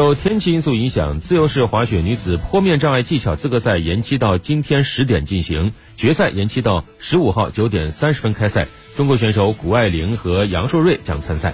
受天气因素影响，自由式滑雪女子坡面障碍技巧资格赛延期到今天十点进行，决赛延期到十五号九点三十分开赛。中国选手谷爱凌和杨硕瑞将参赛。